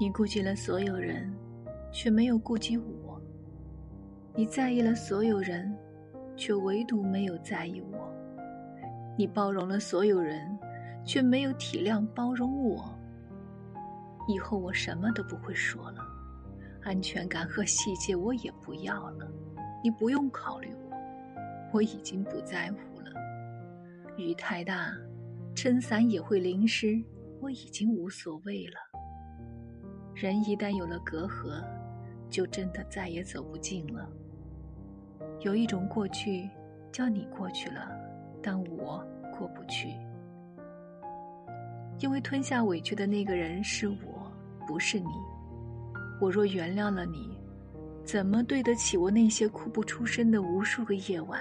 你顾及了所有人，却没有顾及我；你在意了所有人，却唯独没有在意我；你包容了所有人，却没有体谅包容我。以后我什么都不会说了，安全感和细节我也不要了。你不用考虑我，我已经不在乎了。雨太大，撑伞也会淋湿，我已经无所谓了。人一旦有了隔阂，就真的再也走不近了。有一种过去，叫你过去了，但我过不去，因为吞下委屈的那个人是我，不是你。我若原谅了你。怎么对得起我那些哭不出声的无数个夜晚？